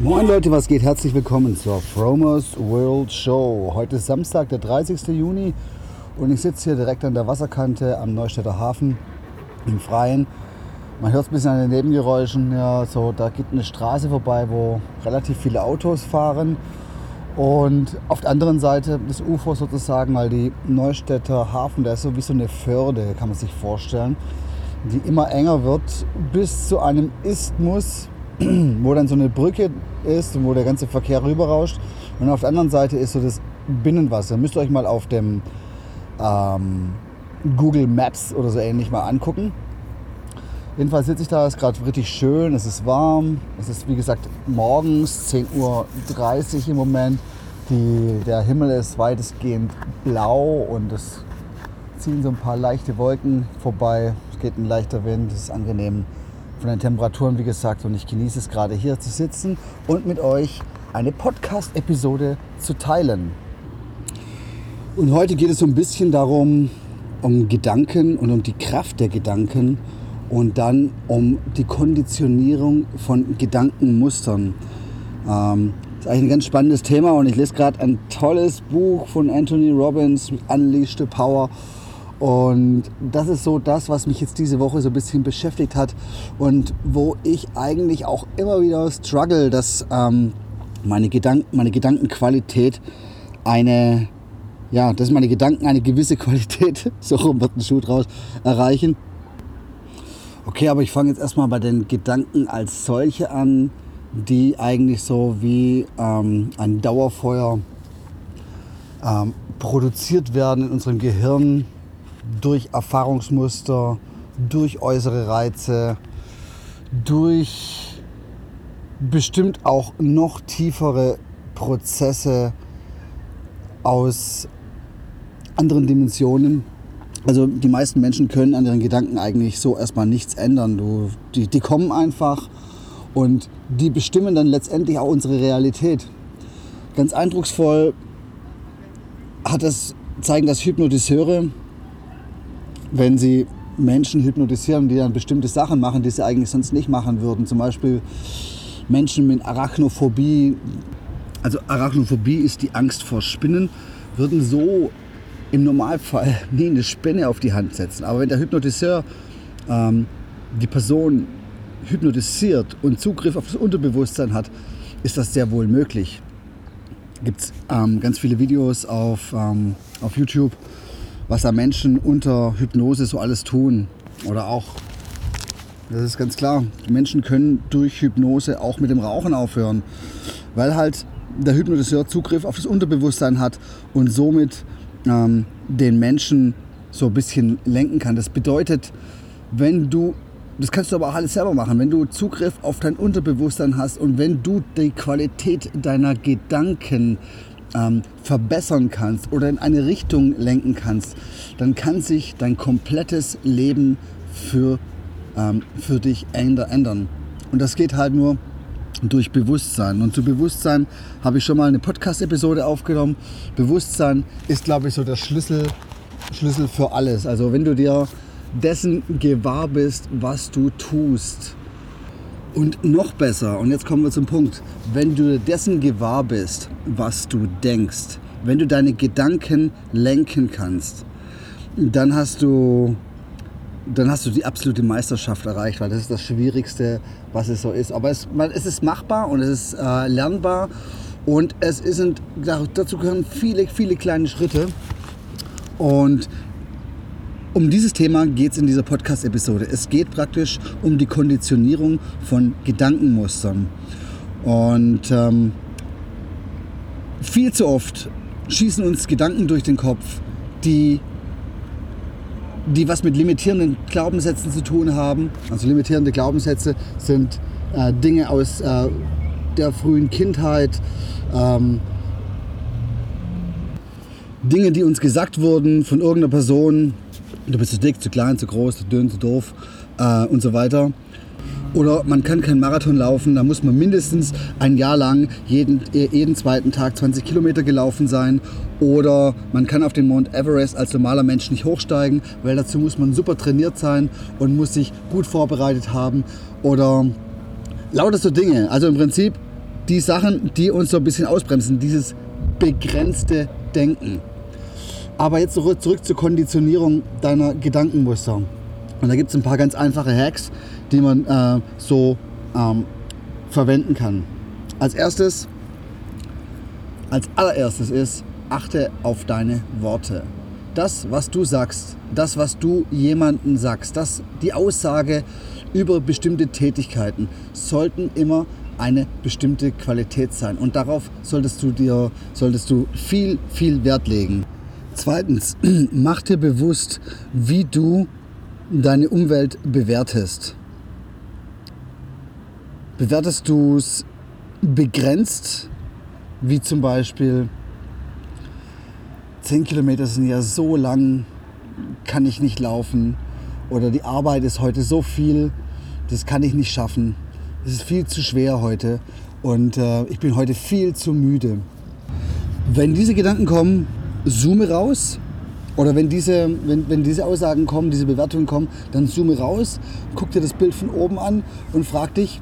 Moin Leute, was geht? Herzlich willkommen zur Fromers World Show. Heute ist Samstag, der 30. Juni und ich sitze hier direkt an der Wasserkante am Neustädter Hafen im Freien. Man hört es ein bisschen an den Nebengeräuschen. Ja, so, da geht eine Straße vorbei, wo relativ viele Autos fahren. Und auf der anderen Seite des Ufers sozusagen mal die Neustädter Hafen, der ist so wie so eine Förde, kann man sich vorstellen, die immer enger wird bis zu einem Isthmus, wo dann so eine Brücke ist und wo der ganze Verkehr rüberrauscht. Und auf der anderen Seite ist so das Binnenwasser. Müsst ihr euch mal auf dem ähm, Google Maps oder so ähnlich mal angucken. Jedenfalls sitze ich da, es ist gerade richtig schön, es ist warm. Es ist wie gesagt morgens 10.30 Uhr im Moment. Die, der Himmel ist weitestgehend blau und es ziehen so ein paar leichte Wolken vorbei. Es geht ein leichter Wind, es ist angenehm von den Temperaturen, wie gesagt. Und ich genieße es gerade hier zu sitzen und mit euch eine Podcast-Episode zu teilen. Und heute geht es so ein bisschen darum, um Gedanken und um die Kraft der Gedanken und dann um die Konditionierung von Gedankenmustern. Ähm, das ist eigentlich ein ganz spannendes Thema und ich lese gerade ein tolles Buch von Anthony Robbins, Unleash the Power. Und das ist so das, was mich jetzt diese Woche so ein bisschen beschäftigt hat und wo ich eigentlich auch immer wieder struggle, dass ähm, meine, Gedanken, meine Gedankenqualität eine, ja, dass meine Gedanken eine gewisse Qualität, so rum wird ein Schuh draus, erreichen. Okay, aber ich fange jetzt erstmal bei den Gedanken als solche an, die eigentlich so wie ähm, ein Dauerfeuer ähm, produziert werden in unserem Gehirn durch Erfahrungsmuster, durch äußere Reize, durch bestimmt auch noch tiefere Prozesse aus anderen Dimensionen also die meisten Menschen können an ihren Gedanken eigentlich so erstmal nichts ändern. Du, die, die kommen einfach und die bestimmen dann letztendlich auch unsere Realität. Ganz eindrucksvoll hat das, zeigen das Hypnotiseure, wenn sie Menschen hypnotisieren, die dann bestimmte Sachen machen, die sie eigentlich sonst nicht machen würden. Zum Beispiel Menschen mit Arachnophobie. Also Arachnophobie ist die Angst vor Spinnen, würden so im Normalfall nie eine Spinne auf die Hand setzen. Aber wenn der Hypnotiseur ähm, die Person hypnotisiert und Zugriff auf das Unterbewusstsein hat, ist das sehr wohl möglich. Gibt es ähm, ganz viele Videos auf, ähm, auf YouTube, was da Menschen unter Hypnose so alles tun. Oder auch, das ist ganz klar, Menschen können durch Hypnose auch mit dem Rauchen aufhören, weil halt der Hypnotiseur Zugriff auf das Unterbewusstsein hat und somit ähm, den Menschen so ein bisschen lenken kann. Das bedeutet, wenn du, das kannst du aber auch alles selber machen, wenn du Zugriff auf dein Unterbewusstsein hast und wenn du die Qualität deiner Gedanken ähm, verbessern kannst oder in eine Richtung lenken kannst, dann kann sich dein komplettes Leben für, ähm, für dich ändern. Und das geht halt nur durch Bewusstsein. Und zu Bewusstsein habe ich schon mal eine Podcast-Episode aufgenommen. Bewusstsein ist, glaube ich, so der Schlüssel, Schlüssel für alles. Also wenn du dir dessen gewahr bist, was du tust. Und noch besser, und jetzt kommen wir zum Punkt, wenn du dessen gewahr bist, was du denkst, wenn du deine Gedanken lenken kannst, dann hast du dann hast du die absolute Meisterschaft erreicht, weil das ist das Schwierigste, was es so ist. Aber es, es ist machbar und es ist äh, lernbar und es sind, dazu gehören viele, viele kleine Schritte. Und um dieses Thema geht es in dieser Podcast-Episode. Es geht praktisch um die Konditionierung von Gedankenmustern. Und ähm, viel zu oft schießen uns Gedanken durch den Kopf, die die was mit limitierenden Glaubenssätzen zu tun haben. Also limitierende Glaubenssätze sind äh, Dinge aus äh, der frühen Kindheit. Ähm, Dinge, die uns gesagt wurden von irgendeiner Person, du bist zu dick, zu klein, zu groß, zu dünn, zu doof äh, und so weiter. Oder man kann keinen Marathon laufen, da muss man mindestens ein Jahr lang jeden, jeden zweiten Tag 20 Kilometer gelaufen sein. Oder man kann auf den Mount Everest als normaler Mensch nicht hochsteigen, weil dazu muss man super trainiert sein und muss sich gut vorbereitet haben. Oder lauter so Dinge. Also im Prinzip die Sachen, die uns so ein bisschen ausbremsen, dieses begrenzte Denken. Aber jetzt zurück, zur Konditionierung deiner Gedankenmuster. Und da gibt es ein paar ganz einfache Hacks, die man äh, so ähm, verwenden kann. Als erstes, als allererstes ist, achte auf deine Worte. Das, was du sagst, das, was du jemandem sagst, das, die Aussage über bestimmte Tätigkeiten sollten immer eine bestimmte Qualität sein. Und darauf solltest du dir, solltest du viel, viel Wert legen. Zweitens, mach dir bewusst, wie du deine Umwelt bewertest. Bewertest du es begrenzt, wie zum Beispiel 10 Kilometer sind ja so lang, kann ich nicht laufen. Oder die Arbeit ist heute so viel, das kann ich nicht schaffen. Es ist viel zu schwer heute und äh, ich bin heute viel zu müde. Wenn diese Gedanken kommen, zoome raus. Oder wenn diese, wenn, wenn diese Aussagen kommen, diese Bewertungen kommen, dann zoome raus, guck dir das Bild von oben an und frag dich,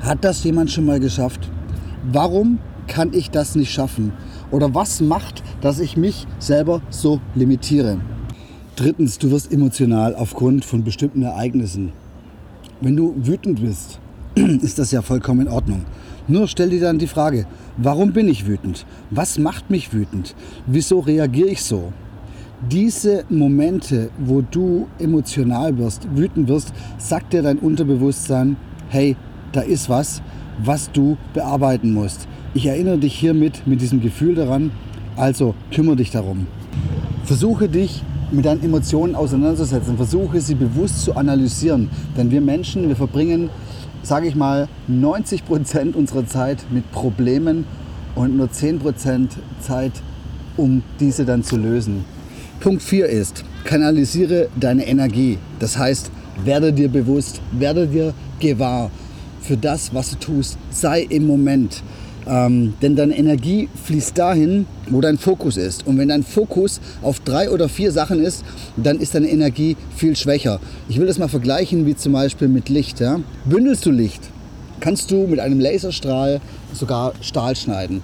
hat das jemand schon mal geschafft? Warum kann ich das nicht schaffen? Oder was macht, dass ich mich selber so limitiere? Drittens, du wirst emotional aufgrund von bestimmten Ereignissen. Wenn du wütend bist, ist das ja vollkommen in Ordnung. Nur stell dir dann die Frage, warum bin ich wütend? Was macht mich wütend? Wieso reagiere ich so? Diese Momente, wo du emotional wirst, wütend wirst, sagt dir dein Unterbewusstsein, hey, da ist was, was du bearbeiten musst. Ich erinnere dich hiermit mit diesem Gefühl daran, also kümmere dich darum. Versuche dich mit deinen Emotionen auseinanderzusetzen, versuche sie bewusst zu analysieren, denn wir Menschen, wir verbringen sage ich mal, 90 Prozent unserer Zeit mit Problemen und nur 10 Prozent Zeit, um diese dann zu lösen. Punkt 4 ist, kanalisiere deine Energie. Das heißt, werde dir bewusst, werde dir gewahr für das, was du tust. Sei im Moment. Ähm, denn deine Energie fließt dahin, wo dein Fokus ist. Und wenn dein Fokus auf drei oder vier Sachen ist, dann ist deine Energie viel schwächer. Ich will das mal vergleichen wie zum Beispiel mit Licht. Ja? Bündelst du Licht, kannst du mit einem Laserstrahl sogar Stahl schneiden.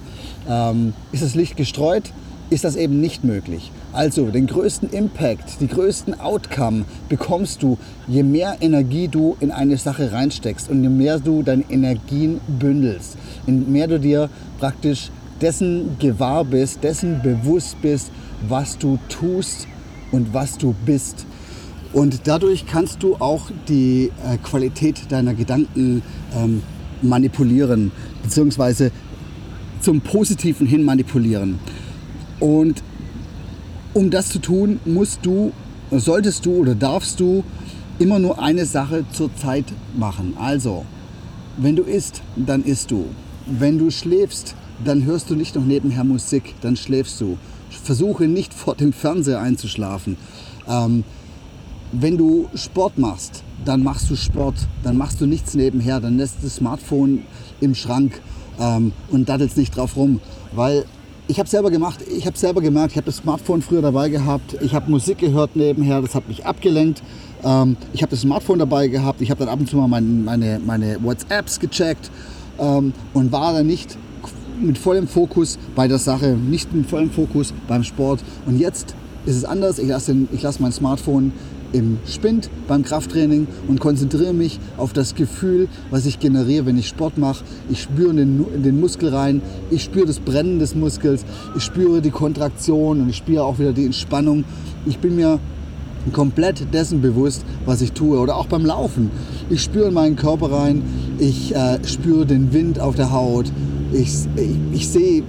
Ähm, ist das Licht gestreut, ist das eben nicht möglich. Also den größten Impact, die größten Outcome bekommst du, je mehr Energie du in eine Sache reinsteckst und je mehr du deine Energien bündelst, je mehr du dir praktisch dessen gewahr bist, dessen bewusst bist, was du tust und was du bist. Und dadurch kannst du auch die äh, Qualität deiner Gedanken ähm, manipulieren, beziehungsweise zum Positiven hin manipulieren. Und um das zu tun, musst du, solltest du oder darfst du immer nur eine Sache zur Zeit machen. Also, wenn du isst, dann isst du. Wenn du schläfst, dann hörst du nicht noch nebenher Musik, dann schläfst du. Versuche nicht vor dem Fernseher einzuschlafen. Ähm, wenn du Sport machst, dann machst du Sport, dann machst du nichts nebenher, dann lässt das Smartphone im Schrank ähm, und daddelst nicht drauf rum, weil ich habe selber gemacht, ich habe selber gemerkt, ich habe das Smartphone früher dabei gehabt, ich habe Musik gehört nebenher, das hat mich abgelenkt. Ähm, ich habe das Smartphone dabei gehabt, ich habe dann ab und zu mal meine, meine, meine WhatsApps gecheckt ähm, und war dann nicht mit vollem Fokus bei der Sache, nicht mit vollem Fokus beim Sport. Und jetzt ist es anders. Ich lasse, ich lasse mein Smartphone im Spind beim Krafttraining und konzentriere mich auf das Gefühl, was ich generiere, wenn ich Sport mache. Ich spüre in den, den Muskel rein, ich spüre das Brennen des Muskels, ich spüre die Kontraktion und ich spüre auch wieder die Entspannung. Ich bin mir komplett dessen bewusst, was ich tue. Oder auch beim Laufen. Ich spüre in meinen Körper rein, ich äh, spüre den Wind auf der Haut, ich, ich, ich sehe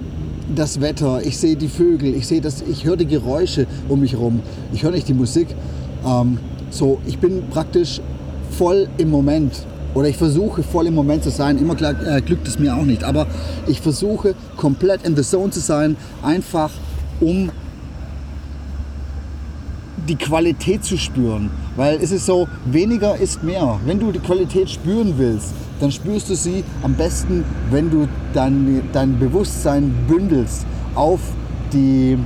das Wetter, ich sehe die Vögel, ich sehe das, ich höre die Geräusche um mich herum. Ich höre nicht die Musik. Ähm, so, ich bin praktisch voll im Moment oder ich versuche voll im Moment zu sein. Immer klar, äh, glückt es mir auch nicht, aber ich versuche komplett in the zone zu sein, einfach um die Qualität zu spüren. Weil es ist so, weniger ist mehr. Wenn du die Qualität spüren willst, dann spürst du sie am besten, wenn du dein, dein Bewusstsein bündelst auf die,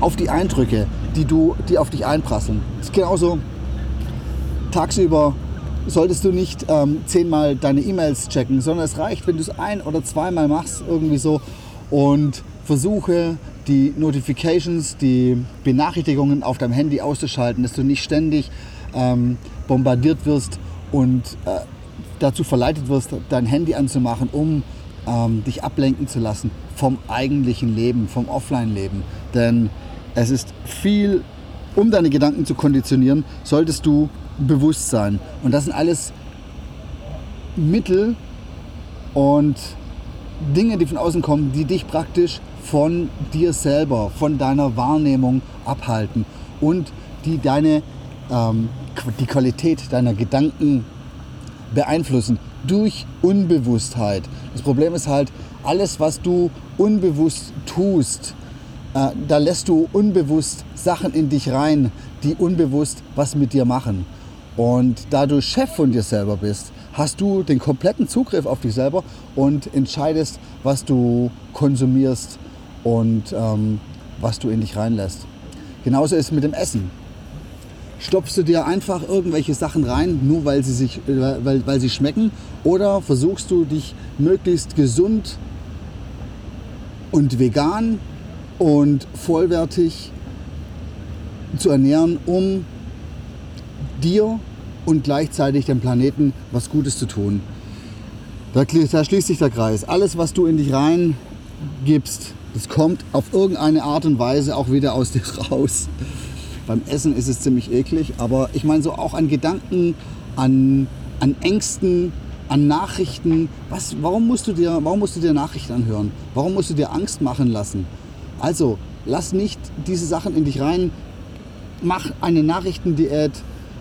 auf die Eindrücke, die, du, die auf dich einprasseln. Das ist genauso tagsüber solltest du nicht ähm, zehnmal deine E-Mails checken, sondern es reicht, wenn du es ein- oder zweimal machst, irgendwie so und versuche die Notifications, die Benachrichtigungen auf deinem Handy auszuschalten, dass du nicht ständig ähm, bombardiert wirst und äh, dazu verleitet wirst, dein Handy anzumachen, um ähm, dich ablenken zu lassen vom eigentlichen Leben, vom Offline-Leben. Denn es ist viel, um deine Gedanken zu konditionieren, solltest du bewusst sein. Und das sind alles Mittel und Dinge, die von außen kommen, die dich praktisch von dir selber, von deiner Wahrnehmung abhalten und die deine ähm, die Qualität deiner Gedanken beeinflussen durch Unbewusstheit. Das Problem ist halt, alles, was du unbewusst tust, da lässt du unbewusst Sachen in dich rein, die unbewusst was mit dir machen. Und da du Chef von dir selber bist, hast du den kompletten Zugriff auf dich selber und entscheidest, was du konsumierst und ähm, was du in dich reinlässt. Genauso ist es mit dem Essen. Stopfst du dir einfach irgendwelche Sachen rein, nur weil sie, sich, äh, weil, weil sie schmecken? Oder versuchst du dich möglichst gesund und vegan und vollwertig zu ernähren, um dir und gleichzeitig dem Planeten was Gutes zu tun. Da, da schließt sich der Kreis. Alles, was du in dich reingibst, das kommt auf irgendeine Art und Weise auch wieder aus dir raus. Beim Essen ist es ziemlich eklig, aber ich meine so auch an Gedanken, an, an Ängsten, an Nachrichten. Was, warum, musst du dir, warum musst du dir Nachrichten anhören? Warum musst du dir Angst machen lassen? Also, lass nicht diese Sachen in dich rein. Mach eine Nachrichtendiät.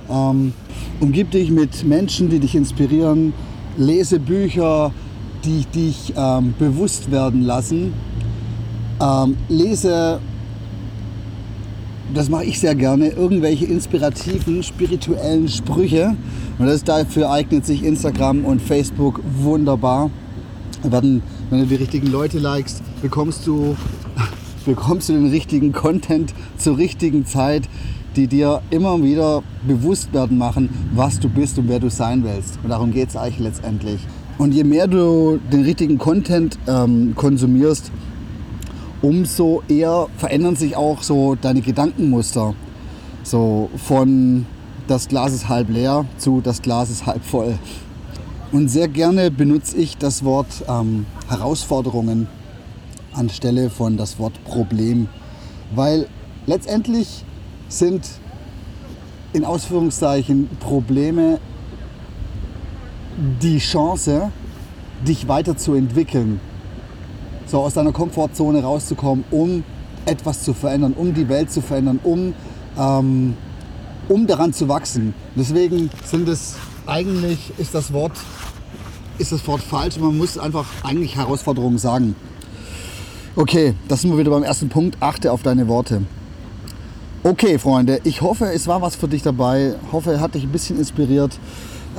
Ähm, umgib dich mit Menschen, die dich inspirieren. Lese Bücher, die dich ähm, bewusst werden lassen. Ähm, lese, das mache ich sehr gerne, irgendwelche inspirativen, spirituellen Sprüche. Und das, dafür eignet sich Instagram und Facebook wunderbar. Wenn du die richtigen Leute likest, bekommst du, bekommst du den richtigen Content zur richtigen Zeit, die dir immer wieder bewusst werden machen, was du bist und wer du sein willst. Und darum geht es eigentlich letztendlich. Und je mehr du den richtigen Content ähm, konsumierst, umso eher verändern sich auch so deine Gedankenmuster. So von das Glas ist halb leer zu das Glas ist halb voll. Und sehr gerne benutze ich das Wort ähm, Herausforderungen anstelle von das Wort Problem, weil letztendlich sind in Ausführungszeichen Probleme die Chance, dich weiterzuentwickeln, so aus deiner Komfortzone rauszukommen, um etwas zu verändern, um die Welt zu verändern, um, ähm, um daran zu wachsen. Deswegen sind es eigentlich ist das Wort ist das Wort falsch. Man muss einfach eigentlich Herausforderungen sagen. Okay, das sind wir wieder beim ersten Punkt. Achte auf deine Worte. Okay, Freunde, ich hoffe, es war was für dich dabei. Hoffe, hat dich ein bisschen inspiriert.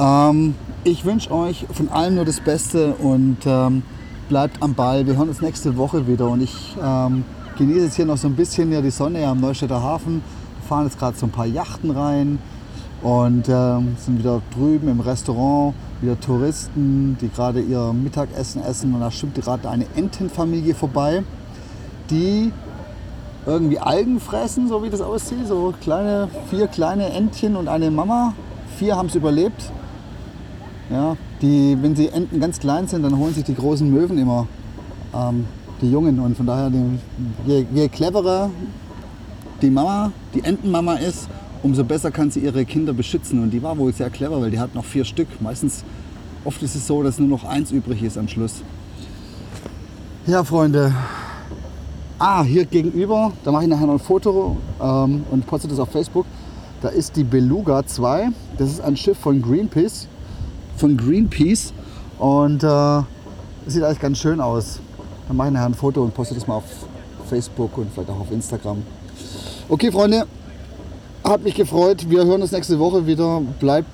Ähm, ich wünsche euch von allem nur das Beste und ähm, bleibt am Ball. Wir hören uns nächste Woche wieder und ich ähm, genieße jetzt hier noch so ein bisschen ja, die Sonne am Neustädter Hafen. Wir fahren jetzt gerade so ein paar Yachten rein und ähm, sind wieder drüben im Restaurant. Wieder Touristen, die gerade ihr Mittagessen essen und da schwimmt gerade eine Entenfamilie vorbei, die irgendwie Algen fressen, so wie das aussieht. So kleine, vier kleine Entchen und eine Mama. Vier haben es überlebt. Ja, die, wenn die Enten ganz klein sind, dann holen sich die großen Möwen immer ähm, die Jungen. Und von daher, je, je cleverer die Mama, die Entenmama ist, umso besser kann sie ihre Kinder beschützen. Und die war wohl sehr clever, weil die hat noch vier Stück. Meistens, oft ist es so, dass nur noch eins übrig ist am Schluss. Ja, Freunde. Ah, hier gegenüber, da mache ich nachher noch ein Foto ähm, und poste das auf Facebook. Da ist die Beluga 2. Das ist ein Schiff von Greenpeace von Greenpeace und äh, sieht eigentlich ganz schön aus. Dann mache ich nachher ein Foto und poste das mal auf Facebook und vielleicht auch auf Instagram. Okay, Freunde, hat mich gefreut. Wir hören uns nächste Woche wieder. Bleibt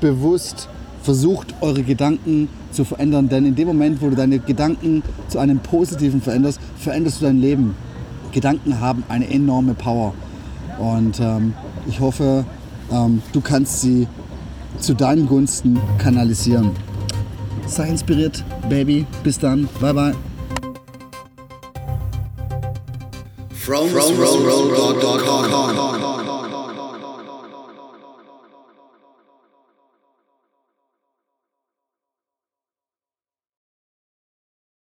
bewusst, versucht eure Gedanken zu verändern, denn in dem Moment, wo du deine Gedanken zu einem Positiven veränderst, veränderst du dein Leben. Gedanken haben eine enorme Power und ähm, ich hoffe, ähm, du kannst sie zu deinen Gunsten kanalisieren. Sei inspiriert, Baby. Bis dann. Bye bye. From, from, from, from, from, from, from, from, from,